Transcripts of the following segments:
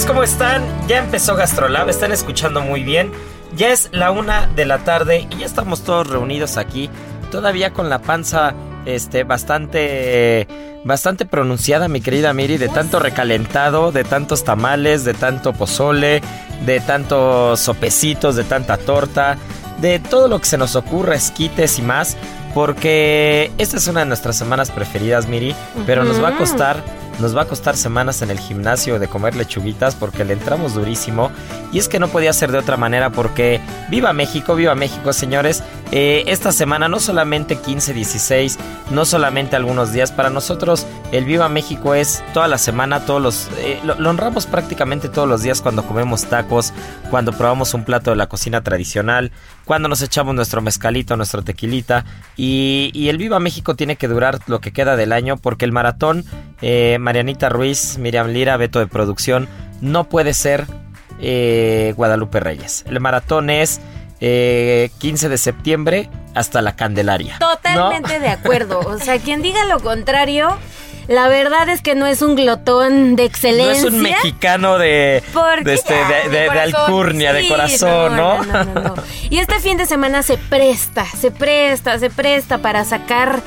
amigos, ¿cómo están? Ya empezó Gastrolab, están escuchando muy bien. Ya es la una de la tarde y ya estamos todos reunidos aquí, todavía con la panza este, bastante, bastante pronunciada, mi querida Miri, de tanto recalentado, de tantos tamales, de tanto pozole, de tantos sopecitos, de tanta torta, de todo lo que se nos ocurra, esquites y más, porque esta es una de nuestras semanas preferidas, Miri, pero nos va a costar nos va a costar semanas en el gimnasio de comer lechuguitas porque le entramos durísimo. Y es que no podía ser de otra manera porque viva México, viva México, señores. Eh, esta semana no solamente 15, 16, no solamente algunos días. Para nosotros el Viva México es toda la semana, todos los... eh, lo, honramos prácticamente todos los días cuando comemos tacos, cuando probamos un plato de la cocina tradicional, cuando nos echamos nuestro mezcalito, nuestro tequilita. Y, y el Viva México tiene que durar lo que queda del año porque el maratón, eh, Marianita Ruiz, Miriam Lira, Beto de Producción, no puede ser eh, Guadalupe Reyes. El maratón es eh, 15 de septiembre hasta la Candelaria. ¿no? Totalmente de acuerdo. O sea, quien diga lo contrario, la verdad es que no es un glotón de No excelencia. es un mexicano de, de, este, ya, de, de- de corazón. alcurnia, de corazón, ¿no? No, no, no, no. Y este fin de semana se presta, se presta, se presta para sacar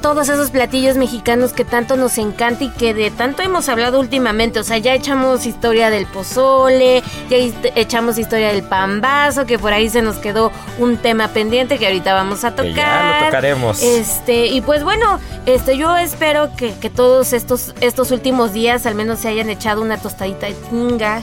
todos esos platillos mexicanos que tanto nos encanta y que de tanto hemos hablado últimamente. O sea, ya echamos historia del pozole, ya echamos historia del pambazo, que por ahí se nos quedó un tema pendiente que ahorita vamos a tocar. ya lo tocaremos. Este, y pues bueno, este, yo espero que, que todos estos, estos últimos días al menos se hayan echado una tostadita de tinga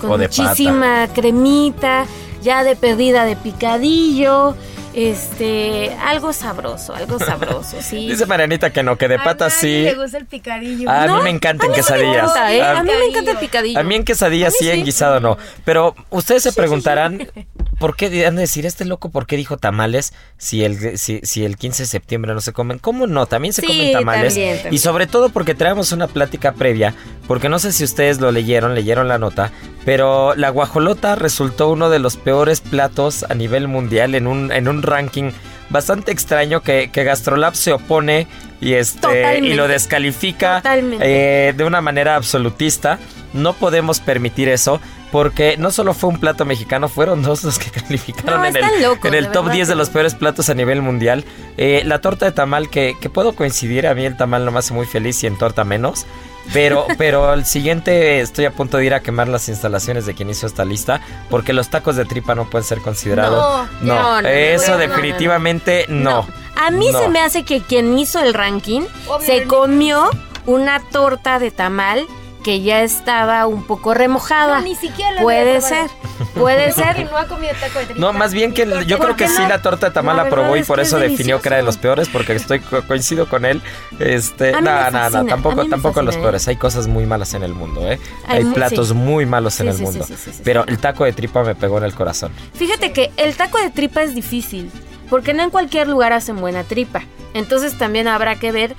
con de muchísima cremita, ya de perdida de picadillo. Este, algo sabroso, algo sabroso, sí. Dice Marianita que no, que de patas sí. le gusta el picadillo. Ah, a mí ¿No? me encantan A mí me quesadillas. gusta, ¿eh? A- A mí me encanta el picadillo. A mí en quesadillas mí sí, en guisado no. Pero ustedes se preguntarán, ¿por qué han de decir este loco por qué dijo tamales si el, si, si el 15 de septiembre no se comen? ¿Cómo no? También se Sí, comen tamales. también, también. Y sobre todo porque traemos una plática previa, porque no sé si ustedes lo leyeron, leyeron la nota, pero la guajolota resultó uno de los peores platos a nivel mundial en un, en un ranking bastante extraño que, que Gastrolab se opone y este y lo descalifica eh, de una manera absolutista. No podemos permitir eso porque no solo fue un plato mexicano, fueron dos los que calificaron No, en el, locos, en el top verdad 10 de los peores platos a nivel mundial. Eh, la torta de tamal que, que puedo coincidir, a mí el tamal no me hace muy feliz y en torta menos. Pero, pero el siguiente estoy a punto de ir a quemar las instalaciones de quien hizo esta lista porque los tacos de tripa no pueden ser considerados. No, no, no, no, eso no, no, definitivamente no. A mí No. se me hace que quien hizo el ranking se comió una torta de tamal que ya estaba un poco remojada. No, ni siquiera la Puede había ser, puede ser. no ha comido taco de tripa. No, más bien que el- yo ¿Por creo que sí la torta de tamal La la probó y por eso es definió que era de los peores porque estoy co- coincido con él. Este, A mí me no, no, no, tampoco tampoco los ¿eh? peores. Hay cosas muy malas en el mundo, ¿eh? Hay platos sí. muy malos Sí, en el sí, mundo. sí, sí, sí, Pero el taco de tripa me pegó en el corazón. Fíjate que el taco de tripa es difícil, porque no en cualquier lugar hacen buena tripa. Entonces también habrá que ver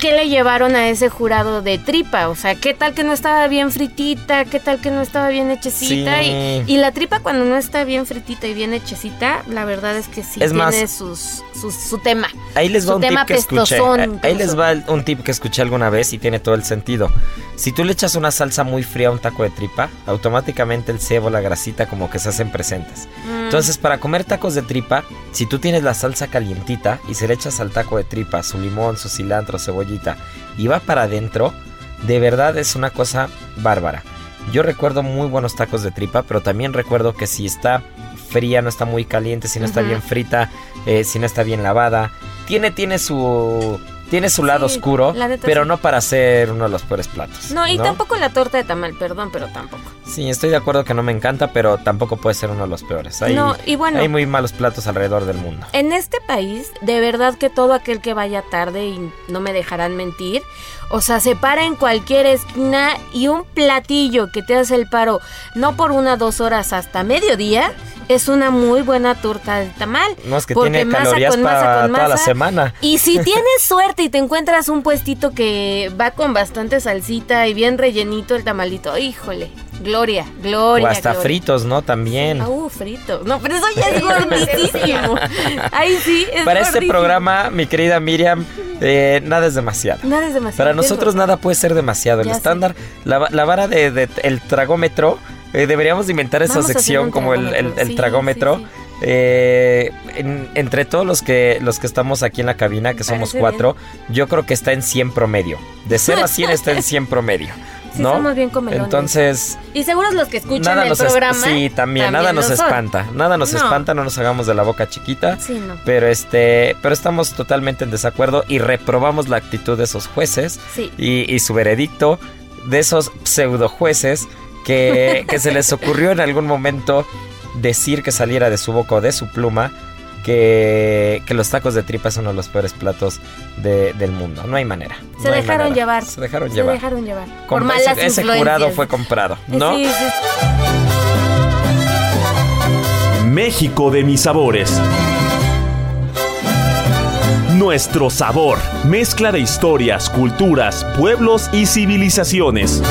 qué le llevaron a ese jurado de tripa. O sea, qué tal que no estaba bien fritita, qué tal que no estaba bien hechecita. Sí. Y, y la tripa cuando no está bien fritita y bien hechecita, la verdad es que sí Es tiene sus- su tema. Ahí les va Su un tema tip que escuché. Ahí les va un tip que escuché alguna vez y tiene todo el sentido. Si tú le echas una salsa muy fría a un taco de tripa, automáticamente el cebo, la grasita como que se hacen presentes. Mm. Entonces, para comer tacos de tripa, si tú tienes la salsa calientita y se le echas al taco de tripa su limón, su cilantro, cebollita y va para adentro, de verdad es una cosa bárbara. Yo recuerdo muy buenos tacos de tripa, pero también recuerdo que si está fría, no está muy caliente, si no está bien frita, eh, si no está bien lavada, tiene, tiene su... Tiene su lado Sí, oscuro, la pero no para ser uno de los peores platos. No, y tampoco la torta de tamal, perdón, pero tampoco. Sí, estoy de acuerdo que no me encanta, pero tampoco puede ser uno de los peores. Hay, No, y bueno. hay muy malos platos alrededor del mundo. En este país, de verdad que todo aquel que vaya tarde, y no me dejarán mentir, o sea, se para en cualquier esquina y un platillo que te hace el paro, no por una dos horas hasta mediodía, es una muy buena torta de tamal. No es que Porque tiene masa calorías con masa para con toda la semana. Y si tienes suerte y te encuentras un puestito que va con bastante salsita y bien rellenito el tamalito, híjole, gloria, gloria. O hasta gloria. fritos, ¿no? También. Ah, uh, frito. No, pero eso ya es gordísimo. Ahí sí, es Para este programa, mi querida Miriam, eh, nada es demasiado. Nada es demasiado. Para nosotros nada puede ser demasiado. El Ya estándar, la vara de, de- el tragómetro, eh, deberíamos de inventar esa Vamos sección como el, el- tragómetro. el Sí, tragómetro. sí, sí. Eh, en- entre todos los que los que estamos aquí en la cabina, que somos cuatro, yo creo que está en 100 promedio. De 0 a 100 está en 100 promedio. Sí, ¿no? somos bien comelones. Entonces, Y seguros los que escuchan nada el nos es- programa. sí, también, nada nos son. espanta. Nada nos No. espanta, no nos hagamos de la boca chiquita. Sí, no. Pero este, pero estamos totalmente en desacuerdo y reprobamos la actitud de esos jueces Sí. y, y su veredicto de esos pseudo jueces que, que se les ocurrió en algún momento decir que saliera de su boca o de su pluma que, que los tacos de tripa son uno de los peores platos de- del mundo. No hay manera. Se no dejaron manera. llevar. Se dejaron Se llevar. dejaron llevar. Por malas ese, ese jurado fue comprado, ¿no? Sí, sí, México de mis sabores. Nuestro sabor, mezcla de historias, culturas, pueblos y civilizaciones.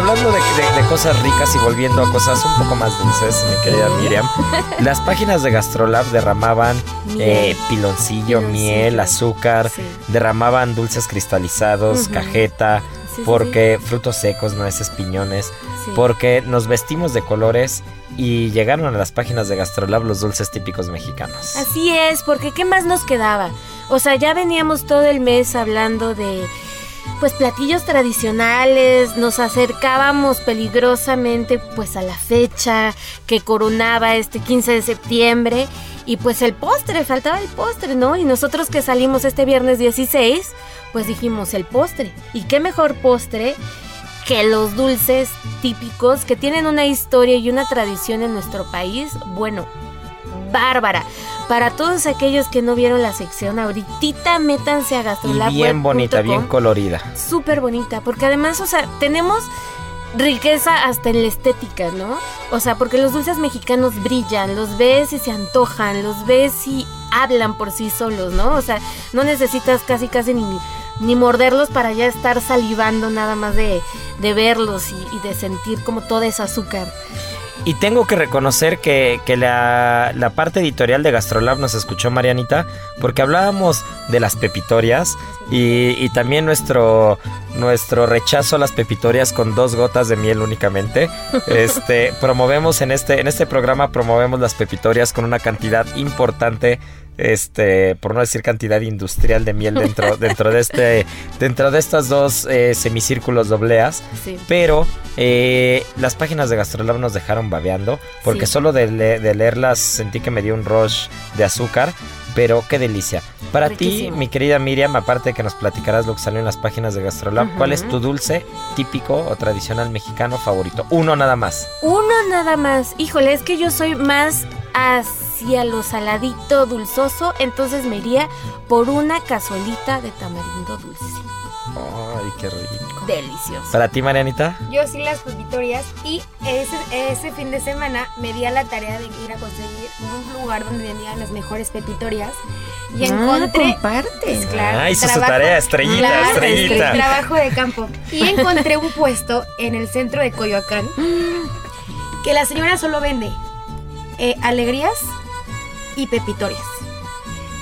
Hablando de, de- de cosas ricas y volviendo a cosas un poco más dulces, mi querida Miriam, las páginas de Gastrolab derramaban eh, piloncillo, Piloncillo. miel, azúcar, Sí. derramaban dulces cristalizados, cajeta, Sí, sí, porque frutos secos, nueces, piñones, porque nos vestimos de colores y llegaron a las páginas de Gastrolab los dulces típicos mexicanos. Así es, porque ¿qué más nos quedaba? O sea, ya veníamos todo el mes hablando de pues platillos tradicionales, nos acercábamos peligrosamente pues a la fecha que coronaba este 15 de septiembre y pues el postre, faltaba el postre, ¿no? Y nosotros que salimos este viernes 16, pues dijimos el postre. ¿Y qué mejor postre que los dulces típicos que tienen una historia y una tradición en nuestro país? Bueno, bárbara. Para todos aquellos que no vieron la sección, ahorita métanse a y gastrolab.com. bien bonita, bien colorida. Súper bonita, porque además, o sea, tenemos riqueza hasta en la estética, ¿no? O sea, porque los dulces mexicanos brillan, los ves y se antojan, los ves y hablan por sí solos, ¿no? O sea, no necesitas casi casi ni, ni morderlos para ya estar salivando nada más de, de verlos y, y de sentir como todo ese azúcar. Y tengo que reconocer que, que la, la parte editorial de Gastrolab nos escuchó Marianita, porque hablábamos de las pepitorias y, y también nuestro, nuestro rechazo a las pepitorias con dos gotas de miel únicamente. Este, promovemos en este, en este programa promovemos las pepitorias con una cantidad importante este, por no decir cantidad industrial de miel dentro, dentro de este, dentro de estas dos eh, semicírculos dobleas. Sí. Pero eh, las páginas de Gastrolab nos dejaron babeando, porque Sí. solo de, le- de leerlas sentí que me dio un rush de azúcar. Pero qué delicia. Para Riquísimo. ti, mi querida Miriam, aparte de que nos platicarás lo que salió en las páginas de Gastrolab. ¿cuál es tu dulce típico o tradicional mexicano favorito? Uno nada más. Uno nada más. Híjole, es que yo soy más hacia lo saladito, dulzoso, entonces me iría por una cazuelita de tamarindo dulce. Ay, qué rico. Delicioso. Para ti, Marianita. Yo sí las pepitorias y ese, ese fin de semana me di a la tarea de ir a conseguir un lugar donde vendían las mejores pepitorias y encontré... comparte. Pues, claro, Ah, hizo su tarea, estrellita, Claro, estrellita. Trabajo de campo. Y encontré un puesto en el centro de Coyoacán que la señora solo vende eh, alegrías y pepitorias.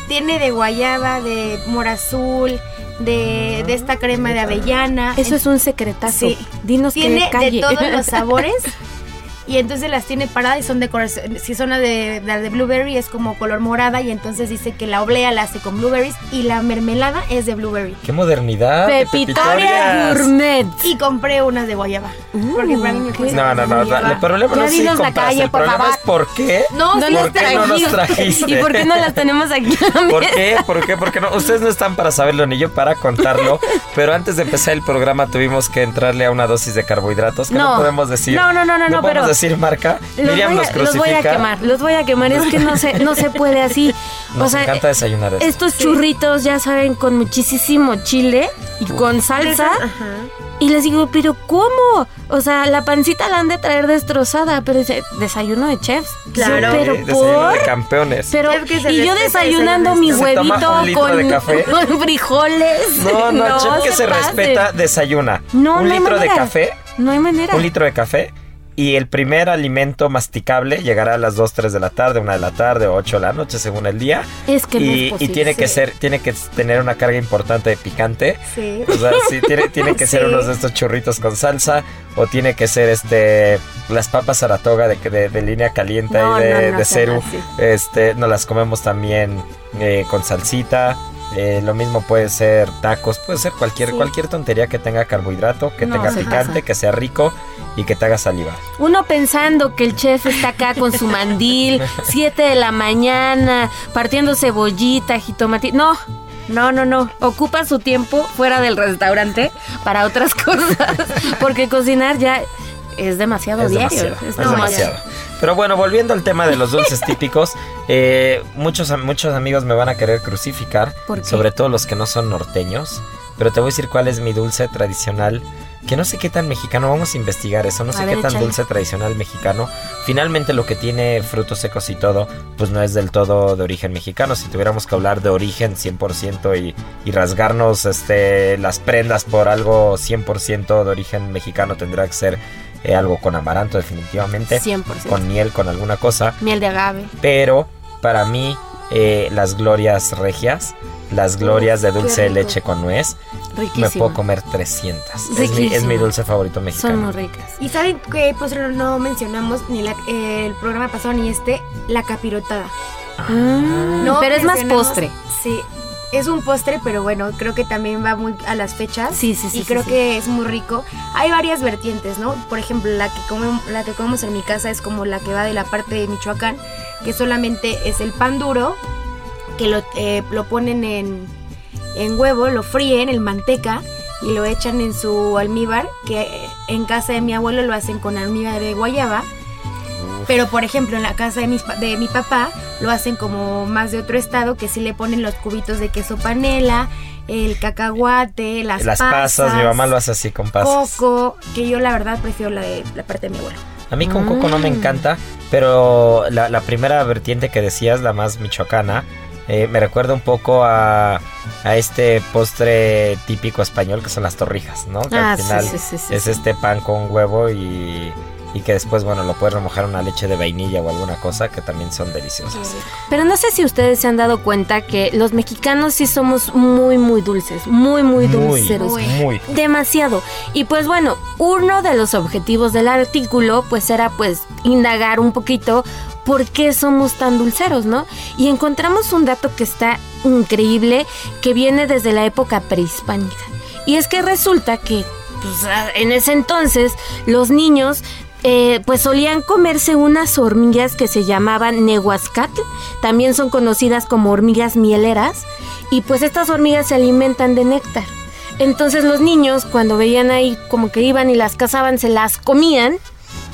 Tiene de guayaba, de mora azul, de, de esta crema de avellana. Eso es un secretazo. Sí. Dinos que tiene calle. de todos los sabores. Y entonces las tiene paradas y son de color- Si son las de, las de blueberry es como color morada y entonces dice que la oblea la hace con blueberries y la mermelada es de blueberry. ¡Qué modernidad! de Pepitoria! Gourmet. Y compré unas de guayaba. porque para mí me No, no, no. guayaba. El problema no es si la compraste, calle, el problema es por qué. No, No ¿Por qué no nos trajiste? ¿Y por qué no las tenemos aquí? la ¿Por qué? ¿Por qué? Porque no, ustedes no están para saberlo ni yo para contarlo. pero antes de empezar el programa tuvimos que entrarle a una dosis de carbohidratos que no, No. podemos decir. No, no, no, no, no, pero- decir marca. Los Miriam voy, nos a, los voy a quemar, los voy a quemar. Es que no se, no se puede así. Nos o sea, encanta desayunar esto. estos churritos, ya saben, con muchísimo chile y con salsa. Y les digo, pero ¿cómo? O sea, la pancita la han de traer destrozada, pero dice, desayuno de chefs. Claro. Pero desayuno por... de campeones. Pero, y yo desayunando mi huevito con, de café. con frijoles. no, no, chef que se, respeta desayuna. No, un no hay litro de café, No hay manera. un litro de café. Y el primer alimento masticable llegará a las 2, 3 de la tarde, 1 de la tarde o 8 de la noche según el día. Es que no y, es y posible. tiene que ser, tiene que tener una carga importante de picante. Sí. O sea, sí, tiene, tiene que ser unos de estos churritos con salsa. O tiene que ser este las papas Saratoga de, de, de línea caliente No, y de, no, no de ceru. Este, nos las comemos también eh, con salsita. Eh, lo mismo puede ser tacos, puede ser cualquier, Sí. cualquier tontería que tenga carbohidrato, que No, tenga picante, pasa. que sea rico y que te haga salivar. Uno pensando que el chef está acá con su mandil, 7 de la mañana, partiendo cebollita, jitomate. No, no, no, no. Ocupa su tiempo fuera del restaurante para otras cosas. Porque cocinar ya es demasiado Es diario. demasiado, Es es demasiado. Pero bueno, volviendo al tema de los dulces típicos, eh, muchos, muchos amigos me van a querer crucificar, sobre todo los que no son norteños. Pero te voy a decir cuál es mi dulce tradicional, que no sé qué tan mexicano, vamos a investigar eso, no sé qué tan échale. dulce tradicional mexicano. Finalmente lo que tiene frutos secos y todo, pues no es del todo de origen mexicano. Si tuviéramos que hablar de origen 100% y, y rasgarnos este, las prendas por algo 100% de origen mexicano, tendrá que ser eh, algo con amaranto definitivamente. 100%. Con miel, con alguna cosa. Miel de agave. Pero para mí eh, las glorias regias, las glorias de dulce de leche con nuez, me Riquísimo. puedo comer 300. Es mi, es mi dulce favorito mexicano. Son muy ricas. Y saben qué postre no mencionamos ni la- eh, el programa pasado ni este, la capirotada. Ah, No pero es más postre. Sí, es un postre, pero bueno, creo que también va muy a las fechas. Sí, sí, sí, Y sí, creo sí. que es muy rico. Hay varias vertientes, ¿no? Por ejemplo, la que, comemos, la que comemos en mi casa es como la que va de la parte de Michoacán, que solamente es el pan duro, que lo, eh, lo ponen en, en huevo, lo fríen en manteca y lo echan en su almíbar, que en casa de mi abuelo lo hacen con almíbar de guayaba. Pero por ejemplo en la casa de, mis de mi papá lo hacen como más de otro estado que sí le ponen los cubitos de queso panela, el cacahuate, las, Las pasas, mi mamá lo hace así con pasas. coco, que yo la verdad prefiero la de la parte de mi abuelo. A mí con coco no me Mm. encanta, pero la, la primera vertiente que decías, la más michoacana, eh, me recuerda un poco a, a este postre típico español que son las torrijas, ¿no? Que Ah, al sí, final sí, sí, sí, es este pan con huevo y, y que después, bueno, lo puedes remojar una leche de vainilla o alguna cosa que también son deliciosas. Pero no sé si ustedes se han dado cuenta que los mexicanos sí somos muy, muy dulces, muy, muy Muy, dulceros. muy. Demasiado. Y pues bueno, uno de los objetivos del artículo pues era pues indagar un poquito por qué somos tan dulceros, ¿no? Y encontramos un dato que está increíble que viene desde la época prehispánica. Y es que resulta que pues, en ese entonces los niños eh, pues solían comerse unas hormigas que se llamaban nehuascatl, también son conocidas como hormigas mieleras, y pues estas hormigas se alimentan de néctar. Entonces los niños cuando veían ahí como que iban y las cazaban, se las comían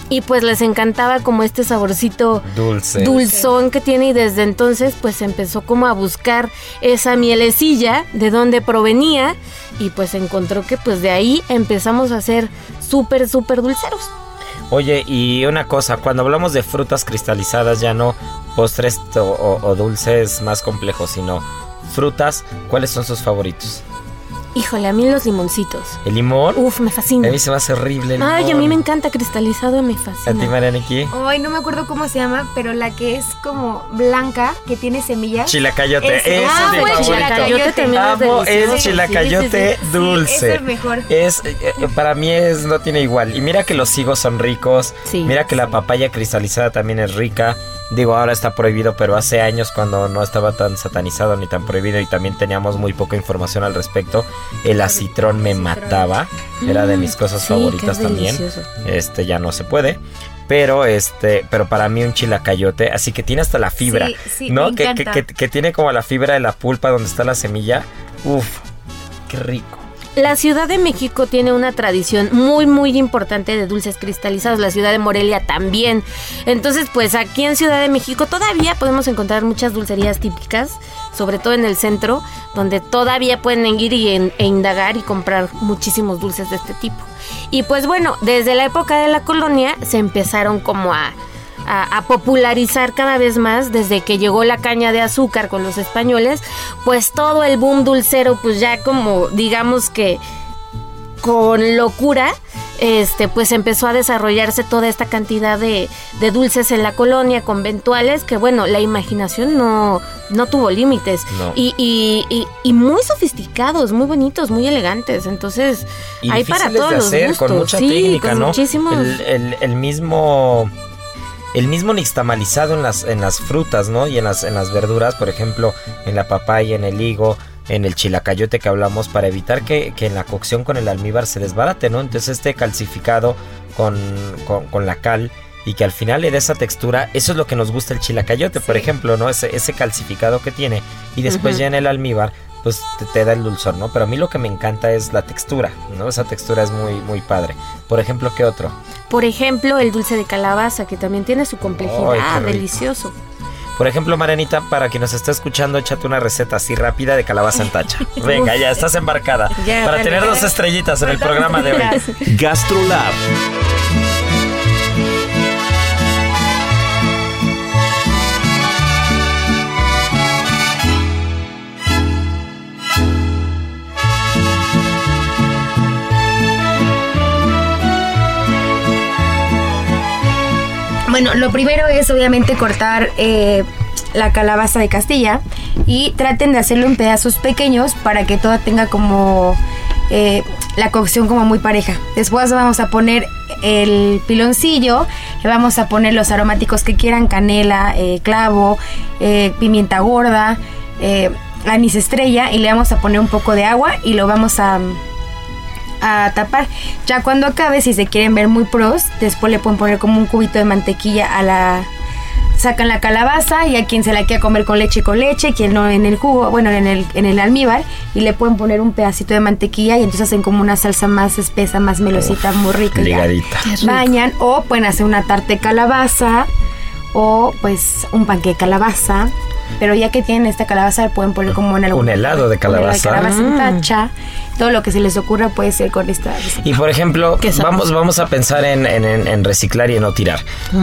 y pues les encantaba como este saborcito Dulce. dulzón que tiene y desde entonces pues empezó como a buscar esa mielecilla de dónde provenía y pues encontró que pues de ahí empezamos a ser súper súper dulceros. Oye, y una cosa, cuando hablamos de frutas cristalizadas, ya no postres o, dulces más complejos, sino frutas, ¿cuáles son sus favoritos? Híjole, a mí los limoncitos. ¿El limón? Uf, me A fascina. mí se me hace horrible el Ay, a mí me encanta cristalizado, me ¿A ti, fascina. Marianiki? Ay, no me acuerdo cómo se llama, pero la que es como blanca, que tiene semillas. Chilacayote. Ese. Ese Ah, es bueno, chilacayote también es Amo delicioso. el chilacayote Sí, dulce. es el mejor. Es, eh, para mí es, no tiene igual. Y mira que los higos son ricos. Sí. Mira que la papaya cristalizada también es rica. Digo, ahora está prohibido, pero hace años cuando no estaba tan satanizado ni tan prohibido y también teníamos muy poca información al respecto, el acitrón me mataba. Era de mis cosas Sí, favoritas también. delicioso. Este ya no se puede. Pero este, pero para mí un chilacayote, así que tiene hasta la fibra, Sí, sí, ¿no? me que, que, que- que tiene como la fibra de la pulpa donde está la semilla. Uf, qué rico. La Ciudad de México tiene una tradición muy muy importante de dulces cristalizados, la ciudad de Morelia también. Entonces, pues aquí en Ciudad de México todavía podemos encontrar muchas dulcerías típicas, sobre todo en el centro, donde todavía pueden ir y e indagar y comprar muchísimos dulces de este tipo. Y pues bueno, desde la época de la colonia se empezaron como a a, a popularizar cada vez más desde que llegó la caña de azúcar con los españoles, pues todo el boom dulcero, pues ya como digamos que con locura, este, pues empezó a desarrollarse toda esta cantidad de, de dulces en la colonia, conventuales, que bueno, la imaginación no, no tuvo límites. No. Y, y, y, y muy sofisticados, muy bonitos, muy elegantes. Entonces, hay para todos de los hacer, gustos. con mucha sí, técnica, con ¿no? muchísimos. El, el- el mismo el mismo nixtamalizado en las en las frutas, ¿no? Y en las en las verduras, por ejemplo, en la papaya, en el higo, en el chilacayote que hablamos para evitar que, que en la cocción con el almíbar se desbarate, ¿no? Entonces este calcificado con, con, con la cal y que al final le dé esa textura, eso es lo que nos gusta el chilacayote, por ejemplo, ¿no? Ese, ese calcificado que tiene y después ya en el almíbar pues te, te da el dulzor, ¿no? Pero a mí lo que me encanta es la textura, ¿no? Esa textura es muy, muy padre. Por ejemplo, ¿qué otro? Por ejemplo, el dulce de calabaza, que también tiene su complejidad, rico. delicioso. Por ejemplo, Marianita, para quien nos está escuchando, échate una receta así rápida de calabaza en tacha. Venga, ya estás embarcada. Ya, para tener dos estrellitas en el programa de hoy. GastroLab. Bueno, lo primero es obviamente cortar eh, la calabaza de Castilla y traten de hacerlo en pedazos pequeños para que todo tenga como eh, la cocción como muy pareja. Después vamos a poner el piloncillo, le vamos a poner los aromáticos que quieran, canela, eh, clavo, pimienta gorda, anís estrella y le vamos a poner un poco de agua y lo vamos a a tapar. Ya cuando acabe, si se quieren ver muy pros, después le pueden poner como un cubito de mantequilla a la sacan la calabaza y a quien se la quiera comer con leche con leche, quien no en el jugo, bueno, en el, en el almíbar y le pueden poner un pedacito de mantequilla y entonces hacen como una salsa más espesa, más melosita, muy rica. Ligadita. Bañan o pueden hacer una tarta de calabaza o pues un panque de calabaza. Pero ya que tienen esta calabaza, pueden poner como en algún Un helado de calabaza. calabaza en Mm. tacha. Todo lo que se les ocurra puede ser con esta receta. Y por ejemplo, vamos, vamos a pensar en, en- en- reciclar y en no tirar.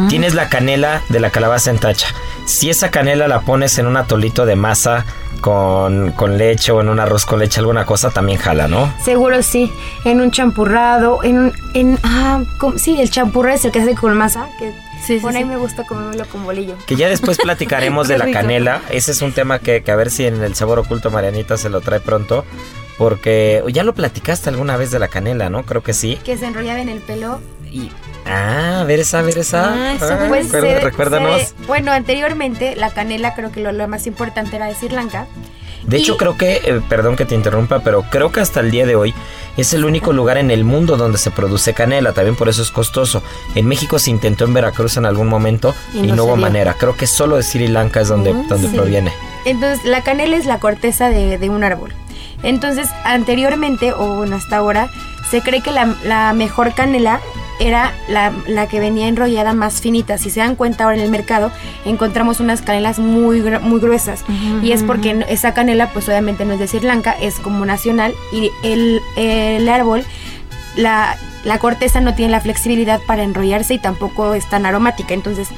Tienes la canela de la calabaza en tacha. si esa canela la pones en un atolito de masa con, con leche o en un arroz con leche, alguna cosa, también jala, ¿no? Seguro sí. En un champurrado, en un. En, ah, sí, el champurrado es el que hace con masa. Que Sí, sí, bueno, a sí. mí me gusta comérmelo con bolillo. Que ya después platicaremos de la rico. canela. Ese es un tema que, que a ver si en el sabor oculto Marianita se lo trae pronto. Porque ya lo platicaste alguna vez de la canela, ¿no? Creo que sí. Que se enrollaba en el pelo. Y, ah, a ver esa, a ver esa. Ah, esa Ah. Pues recuérdanos. se- bueno, anteriormente la canela creo que lo, lo más importante era de Sri De hecho, creo que, eh, perdón que te interrumpa, pero creo que hasta el día de hoy es el único lugar en el mundo donde se produce canela. También por eso es costoso. En México se intentó en Veracruz en algún momento y, Y no, no hubo dio. manera. Creo que solo de Sri Lanka es donde, Mm, donde sí. proviene. Entonces, la canela es la corteza de, de un árbol. Entonces, anteriormente, o bueno, hasta ahora, se cree que la, la mejor canela era la, la que venía enrollada más finita. Si se dan cuenta ahora en el mercado, encontramos unas canelas muy, muy gruesas. Y es porque esa canela, pues obviamente no es de Sri Lanka, es como nacional. Y el, el árbol, la, la corteza no tiene la flexibilidad para enrollarse y tampoco es tan aromática. Entonces,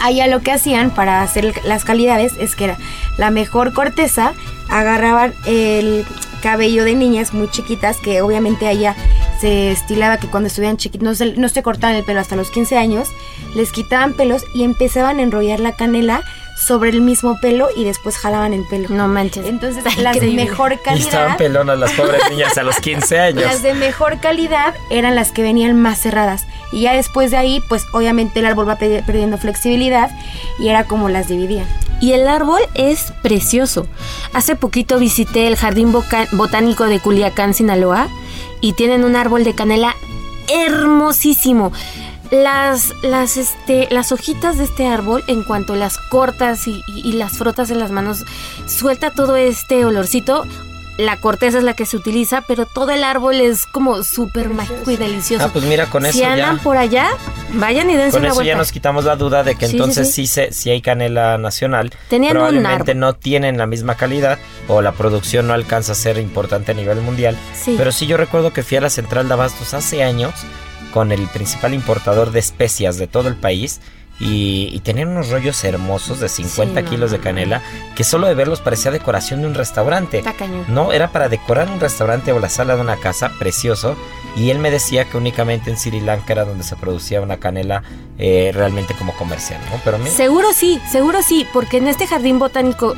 allá lo que hacían para hacer las calidades es que era la mejor corteza, agarraban el cabello de niñas muy chiquitas, que obviamente allá se estilaba que cuando estuvieran chiquitos no se, no se cortaban el pelo hasta los 15 años, les quitaban pelos y empezaban a enrollar la canela sobre el mismo pelo y después jalaban el pelo. No manches. Entonces, Está las de mejor Y estaban calidad, pelonas las pobres niñas a los 15 años. las de mejor calidad eran las que venían más cerradas. Y ya después de ahí, pues obviamente el árbol va pe- perdiendo flexibilidad y era como las dividían. Y el árbol es precioso. Hace poquito visité el Jardín Boca- Botánico de Culiacán, Sinaloa, y tienen un árbol de canela hermosísimo. Las, las, este, las hojitas de este árbol, en cuanto las cortas y, y- y las frotas en las manos, suelta todo este olorcito. La corteza es la que se utiliza, pero todo el árbol es como súper mágico y delicioso. Ah, pues mira, con si eso andan ya. por allá, vayan y dense Con una eso ya nos quitamos la duda de que Sí, entonces sí. sí, se, sí hay canela nacional. Tenían un Probablemente árbol. no tienen la misma calidad o la producción no alcanza a ser importante a nivel mundial. Sí. Pero sí yo recuerdo que fui a la central de abastos hace años con el principal importador de especias de todo el país y, y tenían unos rollos hermosos de 50 Sí, no, kilos de canela que solo de verlos parecía decoración de un restaurante. No, era para decorar un restaurante o la sala de una casa, precioso. Y él me decía que únicamente en Sri Lanka era donde se producía una canela eh, realmente como comercial, ¿no? Pero mira, Seguro sí, seguro sí, porque en este jardín botánico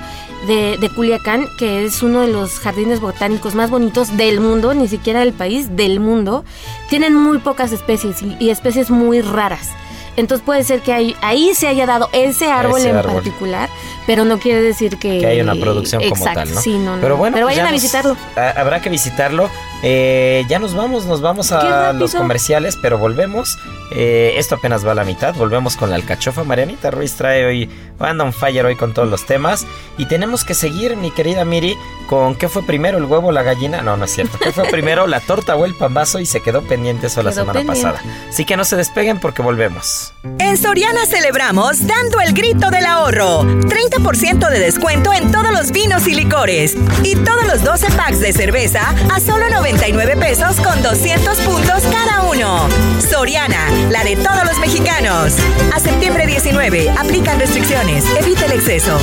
de, de Culiacán, que es uno de los jardines botánicos más bonitos del mundo, ni siquiera del país, del mundo, tienen muy pocas especies y, y especies muy raras. Entonces puede ser que ahí, ahí se haya dado ese árbol Ese en árbol. particular, pero no quiere decir que... que hay una producción como Exacto, tal, ¿no? Sí, no, no. Pero bueno, pues vayan ya a nos- visitarlo. a- habrá que visitarlo. Eh, ya nos vamos, nos vamos a los comerciales, pero volvemos. Eh, esto apenas va a la mitad. Volvemos con la alcachofa. Marianita Ruiz trae hoy, anda on fire hoy con todos los temas. Y tenemos que seguir, mi querida Miri, con qué fue primero, el huevo o la gallina. No, no es cierto. ¿Qué fue primero, la torta o el pambazo? Y se quedó pendiente eso la semana pendiente. pasada. Así que no se despeguen porque volvemos. En Soriana celebramos dando el grito del ahorro. 30% de descuento en todos los vinos y licores. Y todos los 12 packs de cerveza a solo 99 pesos con 200 puntos cada uno. Soriana, la de todos los mexicanos. A septiembre 19, aplican restricciones. Evita el exceso.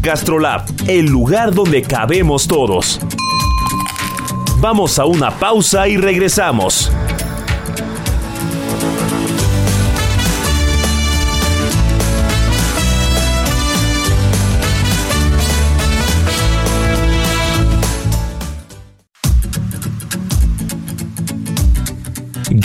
Gastrolab, el lugar donde cabemos todos. Vamos a una pausa y regresamos.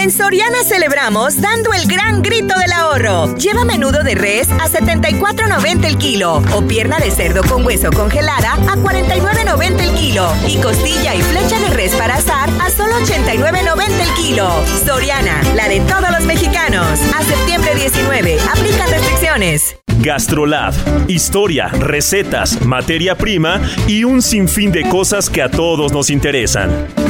En Soriana celebramos dando el gran grito del ahorro. Lleva menudo de res a 74.90 el kilo o pierna de cerdo con hueso congelada a 49.90 el kilo y costilla y flecha de res para asar a solo 89.90 el kilo. Soriana, la de todos los mexicanos. A septiembre 19, aplican restricciones. Gastrolab, historia, recetas, materia prima y un sinfín de cosas que a todos nos interesan.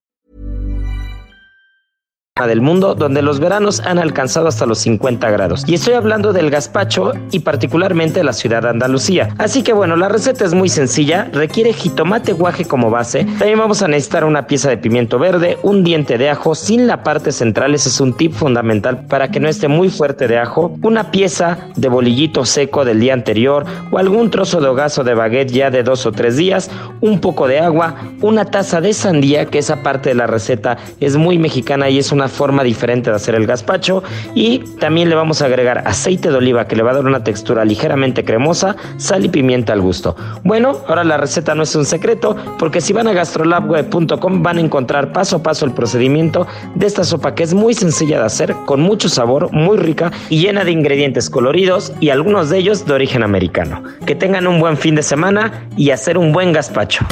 Del mundo donde los veranos han alcanzado hasta los 50 grados. Y estoy hablando del gazpacho y particularmente la ciudad de Andalucía. Así que bueno, la receta es muy sencilla, requiere jitomate guaje como base. También vamos a necesitar una pieza de pimiento verde, un diente de ajo sin la parte central, ese es un tip fundamental para que no esté muy fuerte de ajo, una pieza de bolillito seco del día anterior o algún trozo de hogazo de baguette ya de dos o tres días, un poco de agua, una taza de sandía, que esa parte de la receta es muy mexicana y es una forma diferente de hacer el gazpacho y también le vamos a agregar aceite de oliva que le va a dar una textura ligeramente cremosa, sal y pimienta al gusto. Bueno, ahora la receta no es un secreto porque si van a gastrolabweb.com van a encontrar paso a paso el procedimiento de esta sopa que es muy sencilla de hacer, con mucho sabor, muy rica y llena de ingredientes coloridos y algunos de ellos de origen americano. Que tengan un buen fin de semana y hacer un buen gazpacho.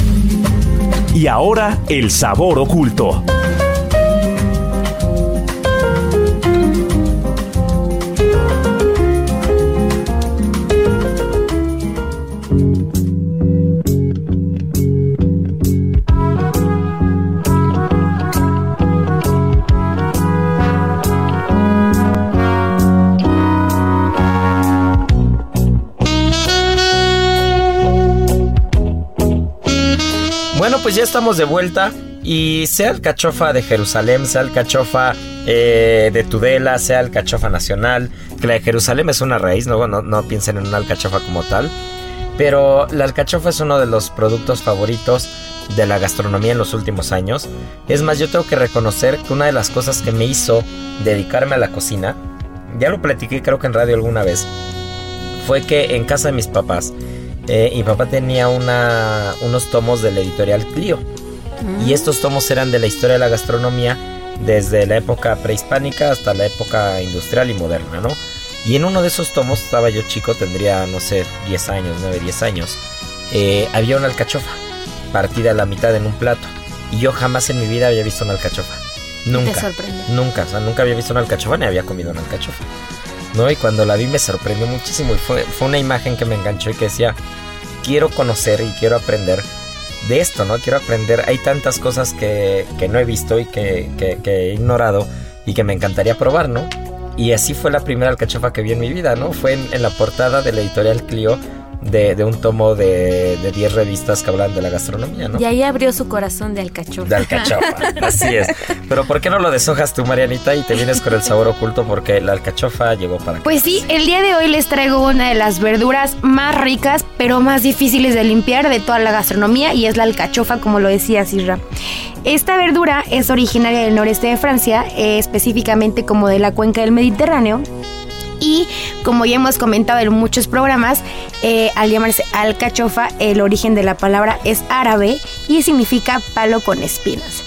Y ahora el sabor oculto. Pues ya estamos de vuelta. Y sea el cachofa de Jerusalén, sea el cachofa eh, de Tudela, sea el cachofa nacional, que la de Jerusalén es una raíz, no, no, piensen en una alcachofa como tal. Pero la alcachofa es uno de los productos favoritos de la gastronomía en los últimos años. Es más, yo tengo que reconocer que una de las cosas que me hizo dedicarme a la cocina, ya lo platiqué creo que en radio alguna vez, fue que en casa de mis papás, eh, mi papá tenía una, unos tomos de la editorial Clio. Y estos tomos eran de la historia de la gastronomía desde la época prehispánica hasta la época industrial y moderna, ¿no? Y en uno de esos tomos, estaba yo chico, tendría, no sé, 10 años, 9, 10 años, eh, había una alcachofa partida a la mitad en un plato. Y yo jamás en mi vida había visto una alcachofa. Nunca. Nunca, o sea, nunca había visto una alcachofa ni había comido una alcachofa. ¿No? Y cuando la vi me sorprendió muchísimo y fue, fue una imagen que me enganchó y que decía, quiero conocer y quiero aprender de esto, ¿no? Quiero aprender, hay tantas cosas que, que no he visto y que, que, he ignorado y que me encantaría probar, ¿no? Y así fue la primera alcachofa que vi en mi vida, ¿no? Fue en, en la portada de la editorial Clio de, un tomo de 10 revistas que hablan de la gastronomía, ¿no? Y ahí abrió su corazón de alcachofa. De alcachofa, así es. Pero ¿por qué no lo deshojas tú, Marianita, y te vienes con el sabor oculto? Porque la alcachofa llegó para Pues sí, el día de hoy les traigo una de las verduras más ricas, pero más difíciles de limpiar de toda la gastronomía, y es la alcachofa, como lo decía Sirra. Esta verdura es originaria del noreste de Francia, eh, específicamente como de la cuenca del Mediterráneo y como ya hemos comentado en muchos programas, eh, al llamarse alcachofa, el origen de la palabra es árabe y significa palo con espinas.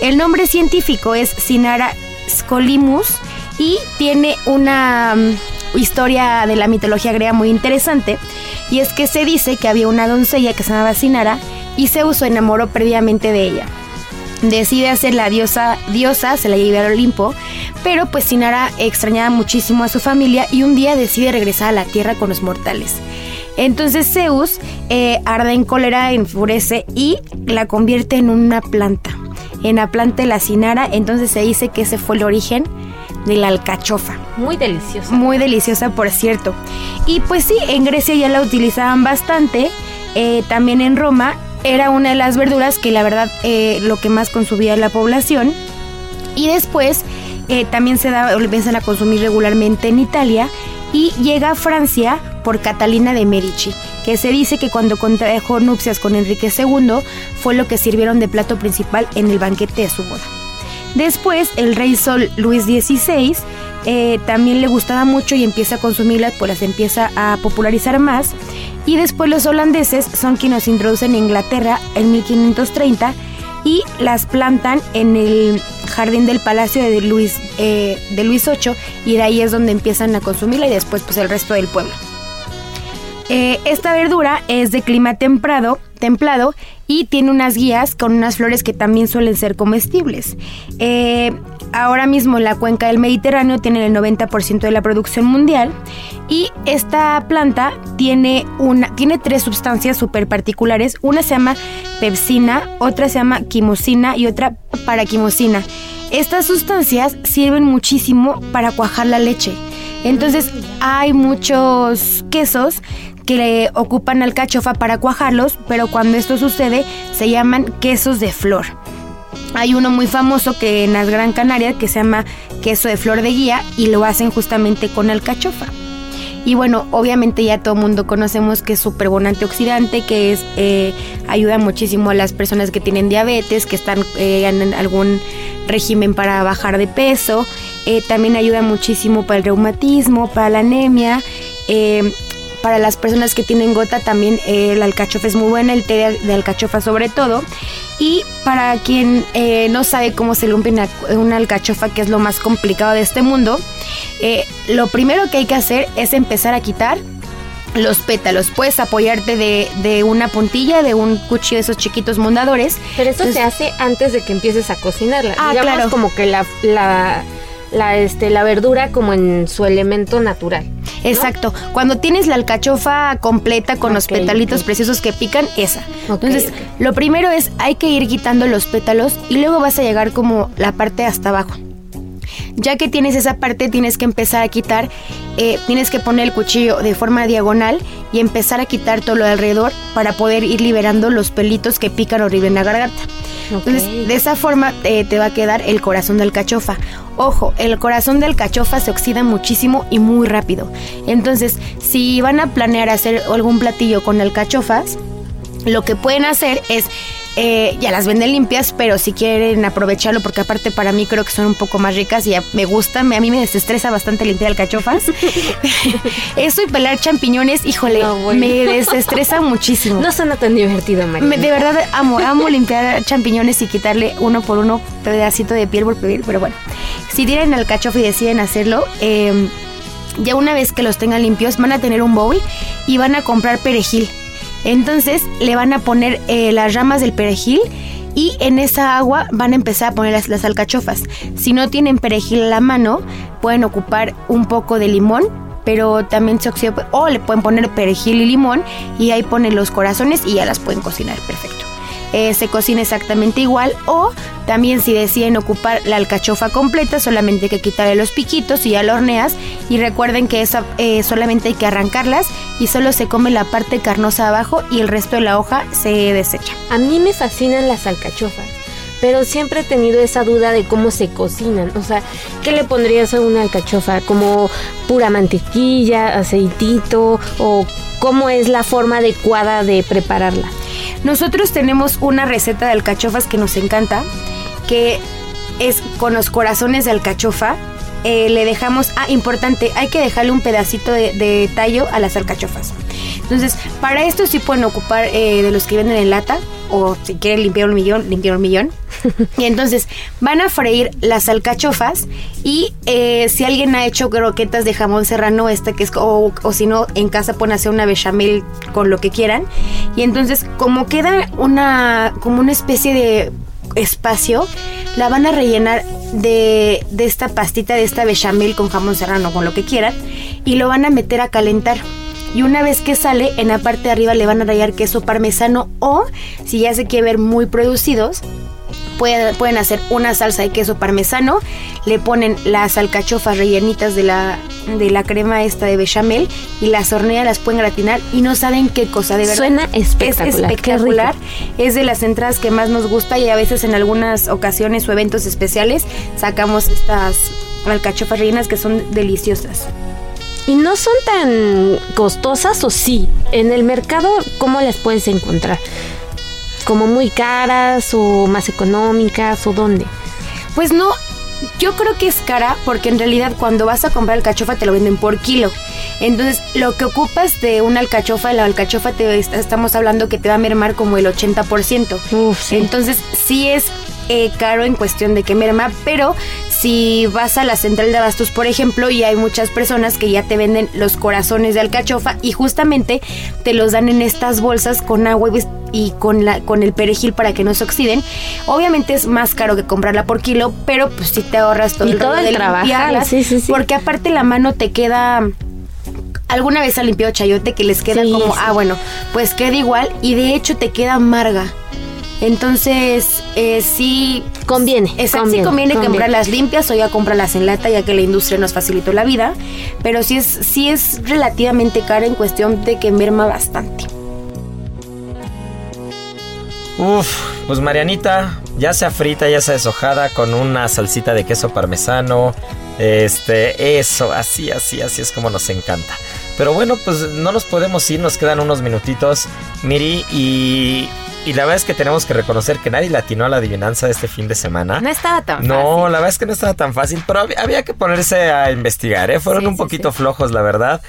El nombre científico es Sinara scolimus y tiene una mm, historia de la mitología griega muy interesante y es que se dice que había una doncella que se llamaba Sinara y Zeus se enamoró previamente de ella decide hacer la diosa, diosa, se la lleva al Olimpo, pero pues Sinara extrañaba muchísimo a su familia y un día decide regresar a la tierra con los mortales. Entonces Zeus eh, arde en cólera, enfurece y la convierte en una planta. En la planta de la Sinara, entonces se dice que ese fue el origen de la alcachofa. Muy deliciosa. Muy deliciosa, por cierto. Y pues sí, en Grecia ya la utilizaban bastante, eh, también en Roma, era una de las verduras que la verdad eh, lo que más consumía la población. Y después eh, también se da, empiezan a consumir regularmente en Italia y llega a Francia por Catalina de Medici, que se dice que cuando contrajo nupcias con Enrique II fue lo que sirvieron de plato principal en el banquete de su boda. Después el rey Sol Luis XVI eh, también le gustaba mucho y empieza a consumirlas, pues las empieza a popularizar más Y después los holandeses son quienes introducen en Inglaterra en 1530 y las plantan en el jardín del palacio de Luis, eh, de Luis VIII y de ahí es donde empiezan a consumirla y después pues el resto del pueblo. Eh, esta verdura es de clima templado, templado y tiene unas guías con unas flores que también suelen ser comestibles. Eh, ahora mismo la cuenca del Mediterráneo tiene el 90% de la producción mundial y esta planta tiene, una, tiene tres sustancias súper particulares. Una se llama pepsina, otra se llama quimosina y otra paraquimosina. Estas sustancias sirven muchísimo para cuajar la leche. Entonces hay muchos quesos que le ocupan alcachofa para cuajarlos, pero cuando esto sucede se llaman quesos de flor. Hay uno muy famoso que en las Gran Canaria que se llama queso de flor de guía y lo hacen justamente con alcachofa. Y bueno, obviamente ya todo el mundo conocemos que es súper buen antioxidante, que es eh, ayuda muchísimo a las personas que tienen diabetes, que están eh, en algún régimen para bajar de peso. Eh, también ayuda muchísimo para el reumatismo, para la anemia. Para las personas que tienen gota también eh, el alcachofa es muy buena, el té de, alcachofa sobre todo. Y para quien eh, no sabe cómo se limpia una, alcachofa, que es lo más complicado de este mundo, eh, lo primero que hay que hacer es empezar a quitar los pétalos. Puedes apoyarte de, una puntilla, de un cuchillo de esos chiquitos mondadores. Pero eso se hace antes de que empieces a cocinarla. Ah, claro. como que la, la, la, este, la verdura como en su elemento natural. Exacto. Cuando tienes la alcachofa completa con los petalitos preciosos que pican, esa. Entonces, lo primero es hay que ir quitando los pétalos y luego vas a llegar como la parte hasta abajo. Ya que tienes esa parte, tienes que empezar a quitar, eh, tienes que poner el cuchillo de forma diagonal y empezar a quitar todo lo de alrededor para poder ir liberando los pelitos que pican horrible en la garganta. Entonces, de esa forma eh, te va a quedar el corazón del cachofa. Ojo, el corazón del cachofa se oxida muchísimo y muy rápido. Entonces, si van a planear hacer algún platillo con alcachofas, lo que pueden hacer es eh, ya las venden limpias, pero si quieren aprovecharlo, porque aparte para mí creo que son un poco más ricas y me gustan, a mí me desestresa bastante limpiar alcachofas. Eso y pelar champiñones, híjole, me desestresa muchísimo. No suena tan divertido, María. de verdad amo, amo limpiar champiñones y quitarle uno por uno pedacito de piel por pedir, pero bueno, si tienen alcachofa y deciden hacerlo, eh, ya una vez que los tengan limpios, van a tener un bowl y van a comprar perejil. Entonces le van a poner eh, las ramas del perejil y en esa agua van a empezar a poner las, alcachofas. Si no tienen perejil a la mano, pueden ocupar un poco de limón, pero también se oxida, o le pueden poner perejil y limón y ahí ponen los corazones y ya las pueden cocinar perfecto. Eh, se cocina exactamente igual o también si deciden ocupar la alcachofa completa solamente hay que quitarle los piquitos y ya la horneas y recuerden que esa eh, solamente hay que arrancarlas y solo se come la parte carnosa abajo y el resto de la hoja se desecha. A mí me fascinan las alcachofas pero siempre he tenido esa duda de cómo se cocinan. O sea, ¿qué le pondrías a una alcachofa? ¿Como pura mantequilla, aceitito? ¿O cómo es la forma adecuada de prepararla? Nosotros tenemos una receta de alcachofas que nos encanta, que es con los corazones de alcachofa. Eh, le dejamos, ah, importante, hay que dejarle un pedacito de, tallo a las alcachofas. Entonces, para esto sí pueden ocupar eh, de los que venden en lata, o si quieren limpiar un millón, limpiar un millón. y entonces van a freír las alcachofas y eh, si alguien ha hecho croquetas de jamón serrano, esta que es, o, si no, en casa pueden hacer una bechamel con lo que quieran. Y entonces, como queda una, como una especie de espacio, la van a rellenar de, de esta pastita, de esta bechamel con jamón serrano, con lo que quieran, y lo van a meter a calentar y una vez que sale, en la parte de arriba le van a rayar queso parmesano o, si ya se quiere ver muy producidos, Pueden, pueden, hacer una salsa de queso parmesano, le ponen las alcachofas rellenitas de la, de la crema esta de bechamel y las hornean, las pueden gratinar y no saben qué cosa, de verdad. Suena espectacular. Es espectacular. Es de las entradas que más nos gusta y a veces en algunas ocasiones o eventos especiales sacamos estas alcachofas rellenas que son deliciosas. ¿Y no son tan costosas o sí? En el mercado, ¿cómo las puedes encontrar? ¿Como muy caras o más económicas o dónde? Pues no, yo creo que es cara porque en realidad cuando vas a comprar el cachofa te lo venden por kilo. Entonces, lo que ocupas de una alcachofa, la alcachofa te estamos hablando que te va a mermar como el 80%. Uf, sí. Entonces, sí es eh, caro en cuestión de que merma, pero si vas a la central de abastos, por ejemplo, y hay muchas personas que ya te venden los corazones de alcachofa y justamente te los dan en estas bolsas con agua y y con la con el perejil para que no se oxiden. Obviamente es más caro que comprarla por kilo, pero pues si te ahorras todo Y el todo el limpiarlas, sí, sí, sí. porque aparte la mano te queda alguna vez ha limpiado chayote que les queda Sí, como, sí. ah, bueno, pues queda igual y de hecho te queda amarga. Entonces, eh, sí. Conviene, Exacto, conviene, sí conviene conviene. comprarlas limpias o ya comprarlas en lata, ya que la industria nos facilitó la vida. Pero sí es, sí es relativamente cara en cuestión de que merma bastante. Uf, pues Marianita, ya sea frita, ya sea deshojada, con una salsita de queso parmesano. Este, eso, así, así, así es como nos encanta. Pero bueno, pues no nos podemos ir, nos quedan unos minutitos, Miri, y, y la verdad es que tenemos que reconocer que nadie latinó a la adivinanza de este fin de semana. No estaba tan No, fácil. la verdad es que no estaba tan fácil, pero había, había que ponerse a investigar, ¿eh? Fueron Sí, un sí, poquito flojos, la verdad,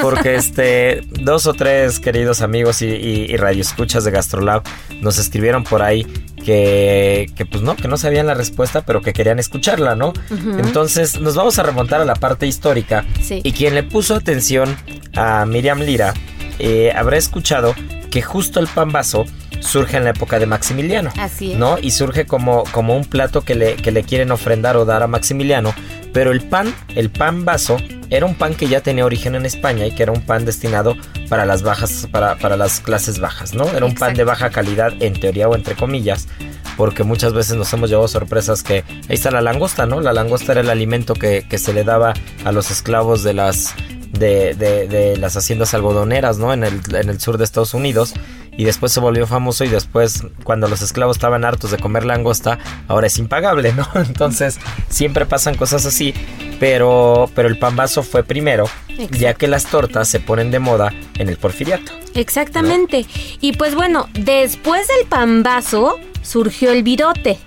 porque este, dos o tres queridos amigos y, y, y radioescuchas de Gastrolab nos escribieron por ahí que, que pues no, que no sabían la respuesta, pero que querían escucharla, ¿no? Entonces nos vamos a remontar a la parte histórica Sí. y quien le puso atención a Miriam Lira eh, habrá escuchado que justo el pan vaso surge en la época de Maximiliano. Así es. ¿no? Y surge como, como un plato que le, que le quieren ofrendar o dar a Maximiliano. Pero el pan, el pan vaso, era un pan que ya tenía origen en España y que era un pan destinado para las bajas, para, para las clases bajas, ¿no? Era un pan de baja calidad, en teoría o entre comillas. Porque muchas veces nos hemos llevado sorpresas que ahí está la langosta, ¿no? La langosta era el alimento que, que se le daba a los esclavos de las de, de- de las haciendas algodoneras, ¿no? En el, en el sur de Estados Unidos. Y después se volvió famoso y después, cuando los esclavos estaban hartos de comer langosta, ahora es impagable, ¿no? Entonces, siempre pasan cosas así. Pero, pero el pambazo fue primero, ya que las tortas se ponen de moda en el porfiriato. Exactamente. Y pues bueno, después del pambazo surgió el virote.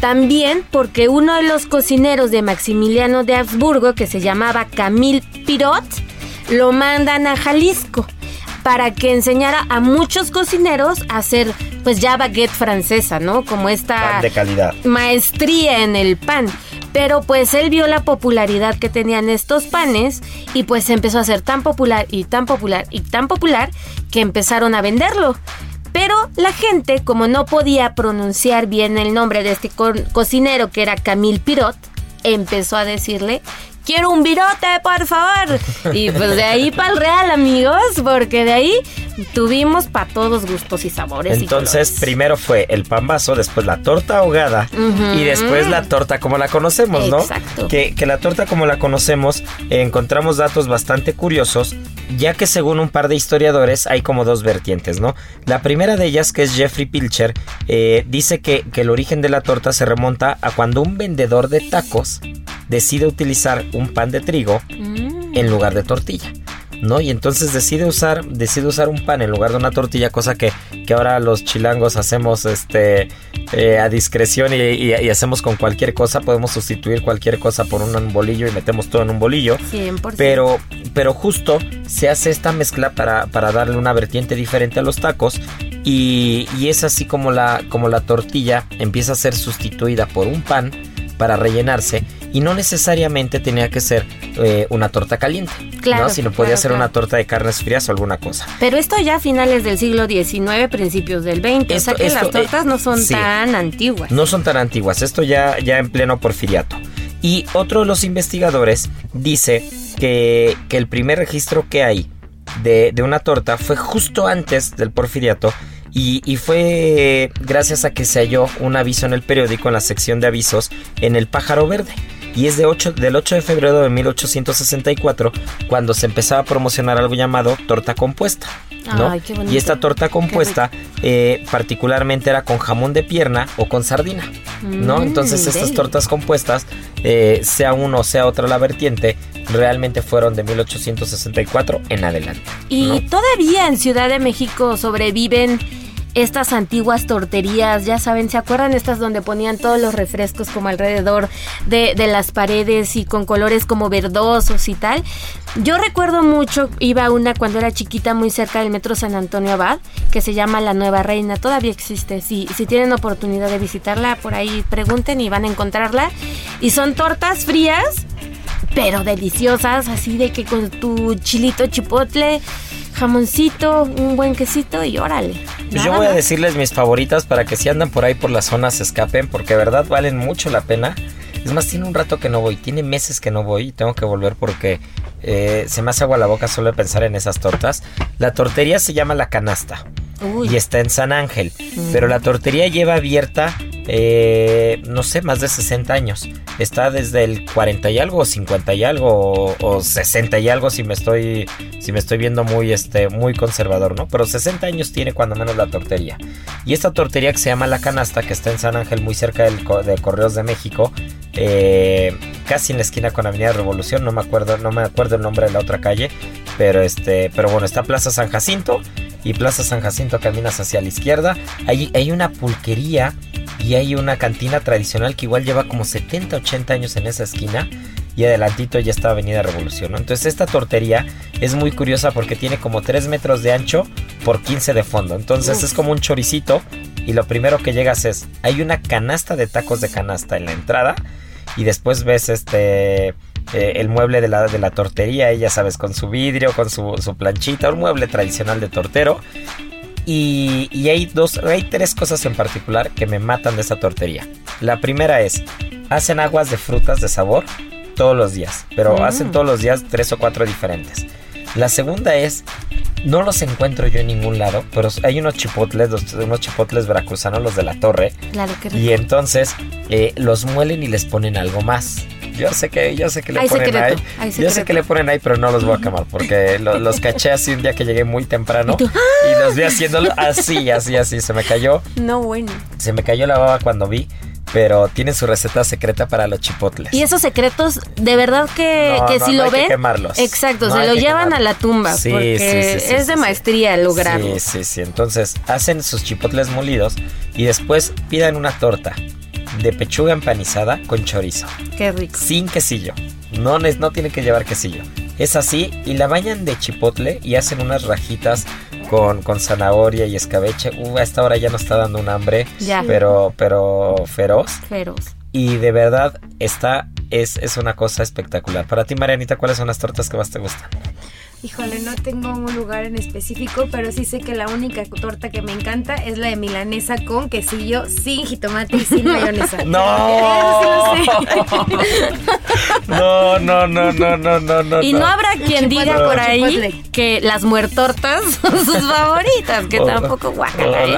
También porque uno de los cocineros de Maximiliano de Habsburgo, que se llamaba Camille Pirot, lo mandan a Jalisco para que enseñara a muchos cocineros a hacer pues ya baguette francesa, ¿no? Como esta Pan de calidad. maestría en el pan. Pero pues él vio la popularidad que tenían estos panes y pues empezó a ser tan popular y tan popular y tan popular que empezaron a venderlo. Pero la gente, como no podía pronunciar bien el nombre de este co- cocinero que era Camille Pirot, empezó a decirle, quiero un virote, por favor. Y pues de ahí para el real, amigos, porque de ahí tuvimos para todos gustos y sabores. Entonces, primero fue el pan vaso, después la torta ahogada y después la torta como la conocemos, ¿no? Exacto. Que, que la torta como la conocemos, eh, encontramos datos bastante curiosos, ya que según un par de historiadores hay como dos vertientes, ¿no? La primera de ellas, que es Jeffrey Pilcher, eh, dice que, que el origen de la torta se remonta a cuando un vendedor de tacos decide utilizar un pan de trigo en lugar de tortilla. ¿no? Y entonces decide usar, decide usar un pan en lugar de una tortilla, cosa que, que ahora los chilangos hacemos este eh, a discreción y, y- y hacemos con cualquier cosa. Podemos sustituir cualquier cosa por un bolillo y metemos todo en un bolillo. 100%. Pero, pero justo se hace esta mezcla para, para darle una vertiente diferente a los tacos. Y, y es así como la, como la tortilla empieza a ser sustituida por un pan para rellenarse. Y no necesariamente tenía que ser eh, una torta caliente. Claro, ¿no? Sino podía claro, ser claro. una torta de carnes frías o alguna cosa. Pero esto ya a finales del siglo XIX, principios del XX. o sea Esto- que esto, las tortas eh, no son sí. tan antiguas. No son tan antiguas, esto ya, ya en pleno porfiriato. Y otro de los investigadores dice que, que el primer registro que hay de, de una torta fue justo antes del porfiriato y, y fue gracias a que se halló un aviso en el periódico en la sección de avisos en el pájaro verde. Y es de 8, del 8 de febrero de 1864 cuando se empezaba a promocionar algo llamado torta compuesta. ¿no? Ay, qué y esta torta compuesta eh, particularmente era con jamón de pierna o con sardina. ¿no? Mm, Entonces estas tortas compuestas, eh, sea uno o sea otra la vertiente, realmente fueron de 1864 en adelante. Y ¿no? todavía en Ciudad de México sobreviven estas antiguas torterías, ya saben, ¿se acuerdan estas donde ponían todos los refrescos como alrededor de, de las paredes y con colores como verdosos y tal? Yo recuerdo mucho, iba a una cuando era chiquita muy cerca del metro San Antonio Abad, que se llama La Nueva Reina, todavía existe, si, si tienen oportunidad de visitarla, por ahí pregunten y van a encontrarla. Y son tortas frías pero deliciosas, así de que con tu chilito chipotle, jamoncito, un buen quesito y órale. Pues yo voy a decirles mis favoritas para que si andan por ahí por las zonas se escapen, porque de verdad valen mucho la pena. Es más, tiene un rato que no voy, tiene meses que no voy y tengo que volver porque eh, se me hace agua la boca solo de pensar en esas tortas. La tortería se llama La Canasta Uy. y está en San Ángel, pero la tortería lleva abierta, eh, no sé, más de 60 años. Está desde el 40 y algo, o 50 y algo, o, o 60 y algo si me estoy, si me estoy viendo muy, este, muy conservador, ¿no? Pero 60 años tiene cuando menos la tortería. Y esta tortería que se llama La Canasta, que está en San Ángel, muy cerca del, de Correos de México, eh, casi en la esquina con Avenida Revolución, no me acuerdo, no me acuerdo el nombre de la otra calle, pero este, pero bueno, está Plaza San Jacinto y Plaza San Jacinto caminas hacia la izquierda. Hay, hay una pulquería y hay una cantina tradicional que igual lleva como 70, 80 años en esa esquina. Y adelantito ya está Avenida Revolución. ¿no? Entonces esta tortería es muy curiosa porque tiene como 3 metros de ancho por 15 de fondo. Entonces es como un choricito. Y lo primero que llegas es, hay una canasta de tacos de canasta en la entrada. Y después ves este... eh, el mueble de la, de la tortería, ya sabes, con su vidrio, con su, su planchita, un mueble tradicional de tortero. Y, y hay dos, hay tres cosas en particular que me matan de esa tortería. La primera es, hacen aguas de frutas de sabor todos los días, pero hacen todos los días tres o cuatro diferentes. La segunda es, no los encuentro yo en ningún lado, pero hay unos chipotles, los- unos chipotles veracruzanos, los de la torre, Claro que rico. y entonces eh, los muelen y les ponen algo más. Yo sé que, yo sé que le Hay ponen secreto, ahí. Yo sé que le ponen ahí, pero no los voy a quemar porque lo- los caché así un día que llegué muy temprano Y tú, y los vi haciéndolo así, así, así. Se me cayó, No, bueno. se me cayó la baba cuando vi, pero tienen su receta secreta para los chipotles. Y esos secretos, de verdad que, No, que no, si no lo hay que ven. quemarlos. Exacto, se lo llevan quemarlos. a la tumba. Sí, porque sí, es de maestría lograrlo. Sí, sí, sí. Entonces hacen sus chipotles molidos y después pidan una torta de pechuga empanizada con chorizo. Qué rico. sin quesillo. No, no tiene que llevar quesillo. Es así y la bañan de chipotle y hacen unas rajitas con, con zanahoria y escabeche. Uh, a esta hora ya nos está dando un hambre, Ya. pero, pero feroz. Feroz. Y de verdad, esta es, es una cosa espectacular. Para ti, Marianita, ¿cuáles son las tortas que más te gustan? Híjole, no tengo un lugar en específico, pero sí sé que la única torta que me encanta es la de milanesa con quesillo, sin jitomate y sin mayonesa. ¡No! Eso sí lo sé. No, no, no, no, no, no, no. Y no habrá quien chipotle, diga por ahí chipotle. que las muertortas son sus favoritas, que O- tampoco o- guacala. ¿eh?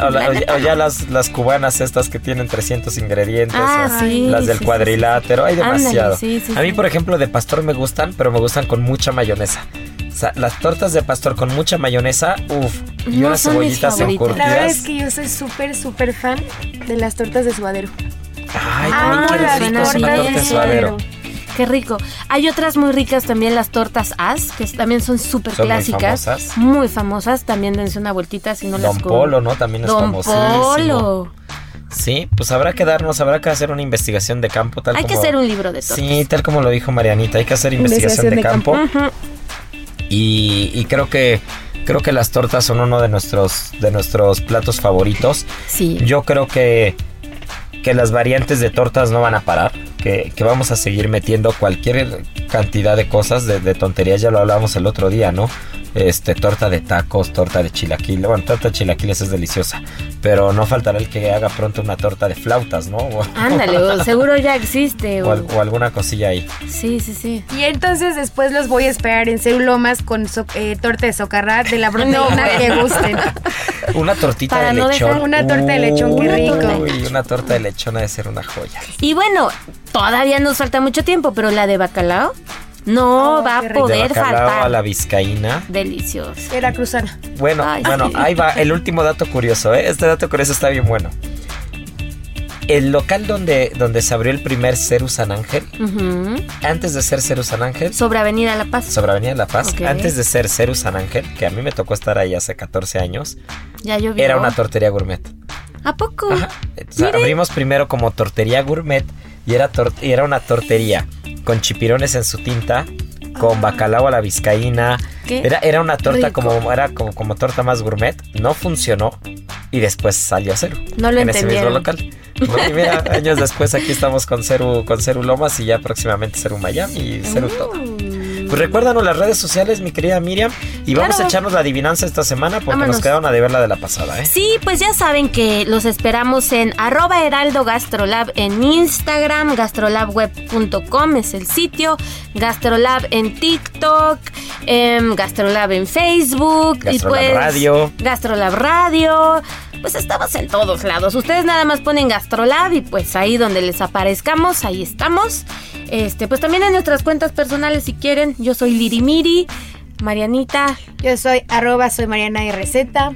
o- o ya las, las cubanas estas que tienen 300 ingredientes. Ah, o sí, Las del sí, sí, cuadrilátero. Hay Ándale, demasiado. sí, sí, a mí, por ejemplo, de pastor me gustan, pero me gustan con mucha mayonesa. O sea, las tortas de pastor con mucha mayonesa, uff. Y No unas son mis cebollitas favoritas. La verdad es encurtidas. que yo soy súper, súper fan de las tortas de suadero. Ay, Ah, qué las rico es una tortas torta de de suadero. Qué rico. Hay otras muy ricas también, las tortas As, que también son súper Son muy clásicas. famosas. Muy famosas. También dense una vueltita si no Don las Polo, ¿no? También es Don famosísimo. Polo. Sí, pues habrá que darnos, habrá que hacer una investigación de campo tal Hay que hacer un libro de tortas. Sí, tal como lo dijo Marianita, hay que hacer investigación, Investigación de de campo. Y, y creo que creo que las tortas son uno de nuestros de nuestros platos favoritos. Sí. Yo creo que que las variantes de tortas no van a parar, que, que vamos a seguir metiendo cualquier cantidad de cosas, de, de tonterías, ya lo hablábamos el otro día, ¿no? Este, torta de tacos, torta de chilaquiles, bueno, torta de chilaquiles es deliciosa, pero no faltará el que haga pronto una torta de flautas, ¿no? Ándale, o seguro ya existe. o o- al- o alguna cosilla ahí. Sí, sí, sí. Y entonces después los voy a esperar en Ceulomas con so- eh, torta de socarrat de la proteína que gusten. Una tortita Para de no lechón. dejar- Una torta de lechón, qué rico. Uy, una torta de lechón ha de ser una joya. Y bueno, todavía nos falta mucho tiempo, pero la de bacalao no Oh, va a poder de faltar. a la vizcaína. Delicioso. Veracruzana. Bueno, Ay, bueno, sí. ahí va el último dato curioso, ¿eh? Este dato curioso está bien bueno. el local donde, donde se abrió el primer Ceru San Ángel, antes de ser Ceru San Ángel, Sobre Avenida La Paz. sobre Avenida La Paz, antes de ser Ceru San Ángel, que a mí me tocó estar ahí hace 14 años, Ya llovió. era una tortería gourmet. ¿A poco? Ajá. Entonces, Mire. abrimos primero como tortería gourmet y era, tor- y era una tortería con chipirones en su tinta, con bacalao a la vizcaína. Qué Era, era una torta rico. como, era como, como torta más gourmet. No funcionó y después salió cero. No lo en ese mismo local. No, y mira, años después aquí estamos con Ceru, con Ceru Lomas y ya próximamente Ceru Miami y Ceru todo. Pues recuérdanos las redes sociales, mi querida Miriam, y vamos Claro. a echarnos la adivinanza esta semana porque Vámonos. nos quedaron a deber la de la pasada, ¿eh? Sí, pues ya saben que los esperamos en arroba heraldo gastrolab en Instagram, gastrolabweb.com es el sitio, gastrolab en TikTok, em, gastrolab en Facebook y pues Radio. Gastrolab Radio. Pues estamos en todos lados. Ustedes nada más ponen Gastrolab y pues ahí donde les aparezcamos, ahí estamos. Este, pues también en nuestras cuentas personales si quieren. Yo soy Lirimiri, Marianita. Yo soy arroba, soy Mariana y Receta.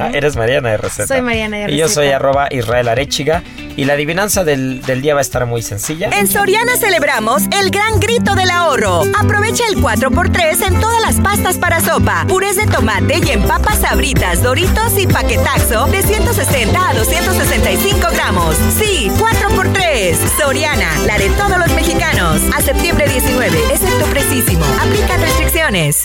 Ah, eres Mariana de Receta. Soy Mariana de Y yo Receta. soy arroba Israel Arechiga. Y la adivinanza del, del día va a estar muy sencilla. En Soriana celebramos el gran grito del ahorro. Aprovecha el 4x3 en todas las pastas para sopa, purés de tomate y en papas sabritas, doritos y paquetaxo de 160 a 265 gramos. Sí, 4x3. Soriana, la de todos los mexicanos. A septiembre 19, excepto precisísimo. Aplica restricciones.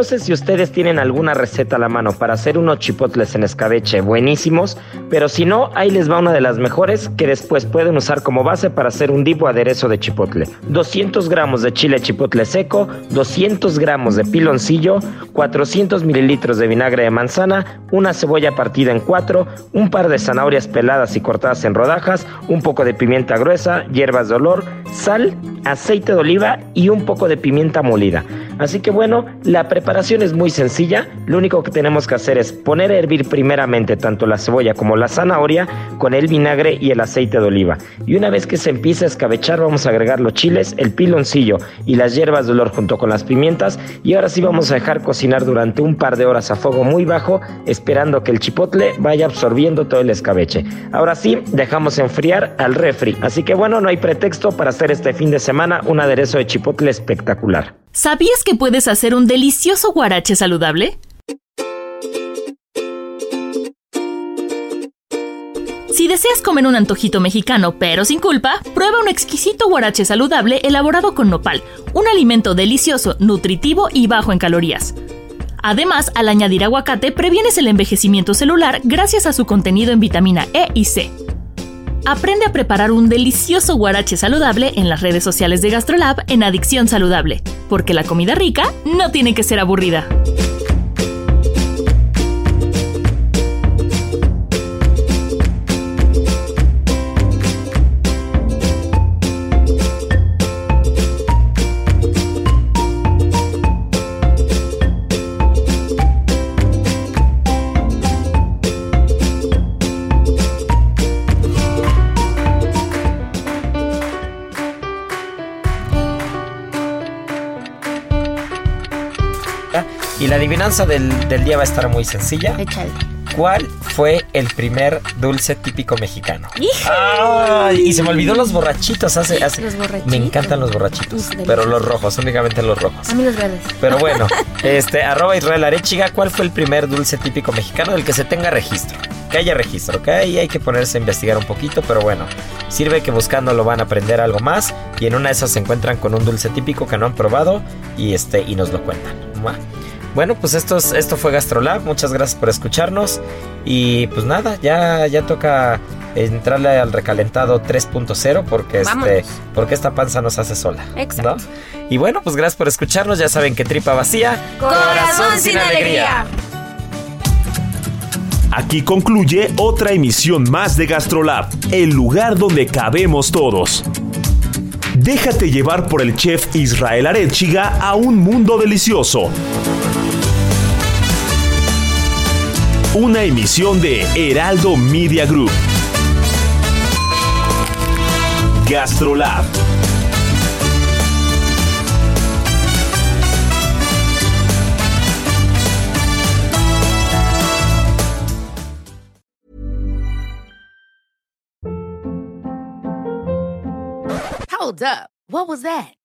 No sé si ustedes tienen alguna receta a la mano para hacer unos chipotles en escabeche buenísimos, pero si no, ahí les va una de las mejores que después pueden usar como base para hacer un dip o aderezo de chipotle. 200 gramos de chile chipotle seco, 200 gramos de piloncillo, 400 mililitros de vinagre de manzana, una cebolla partida en cuatro, un par de zanahorias peladas y cortadas en rodajas, un poco de pimienta gruesa, hierbas de olor, sal, aceite de oliva y un poco de pimienta molida. Así que bueno, la preparación es muy sencilla. Lo único que tenemos que hacer es poner a hervir primeramente tanto la cebolla como la zanahoria con el vinagre y el aceite de oliva. Y una vez que se empiece a escabechar, vamos a agregar los chiles, el piloncillo y las hierbas de olor junto con las pimientas. Y ahora sí vamos a dejar cocinar durante un par de horas a fuego muy bajo, esperando que el chipotle vaya absorbiendo todo el escabeche. Ahora sí, dejamos enfriar al refri. Así que bueno, no hay pretexto para hacer este fin de semana un aderezo de chipotle espectacular. ¿Sabías que puedes hacer un delicioso guarache saludable? Si deseas comer un antojito mexicano pero sin culpa, prueba un exquisito guarache saludable elaborado con nopal, un alimento delicioso, nutritivo y bajo en calorías. Además, al añadir aguacate previenes el envejecimiento celular gracias a su contenido en vitamina E y C. Aprende a preparar un delicioso guarache saludable en las redes sociales de GastroLab en Adicción Saludable, porque la comida rica no tiene que ser aburrida. Y la adivinanza del, del día va a estar muy sencilla. Échale. ¿Cuál fue el primer dulce típico mexicano? Ay, y se me olvidó los borrachitos. Hace, hace- Los borrachitos. Me encantan los borrachitos, pero los rojos, únicamente los rojos. A mí los verdes. Pero bueno, este, arroba Israel Arechiga, ¿cuál fue el primer dulce típico mexicano del que se tenga registro? Que haya registro, que ahí hay que ponerse a investigar un poquito, pero bueno, sirve que buscándolo van a aprender algo más y en una de esas se encuentran con un dulce típico que no han probado y este y nos lo cuentan. Bueno, pues esto, es- esto fue Gastrolab, muchas gracias por escucharnos y pues nada, ya, ya toca entrarle al recalentado 3.0 porque, este, porque esta panza nos hace sola. Exacto. ¿no? Y bueno, pues gracias por escucharnos, ya saben que tripa vacía, Corazón sin alegría. Aquí concluye otra emisión más de Gastrolab, el lugar donde cabemos todos. Déjate llevar por el chef Israel Arechiga a un mundo delicioso una emisión de Heraldo Media Group. Gastrolab. Hold up. What was that?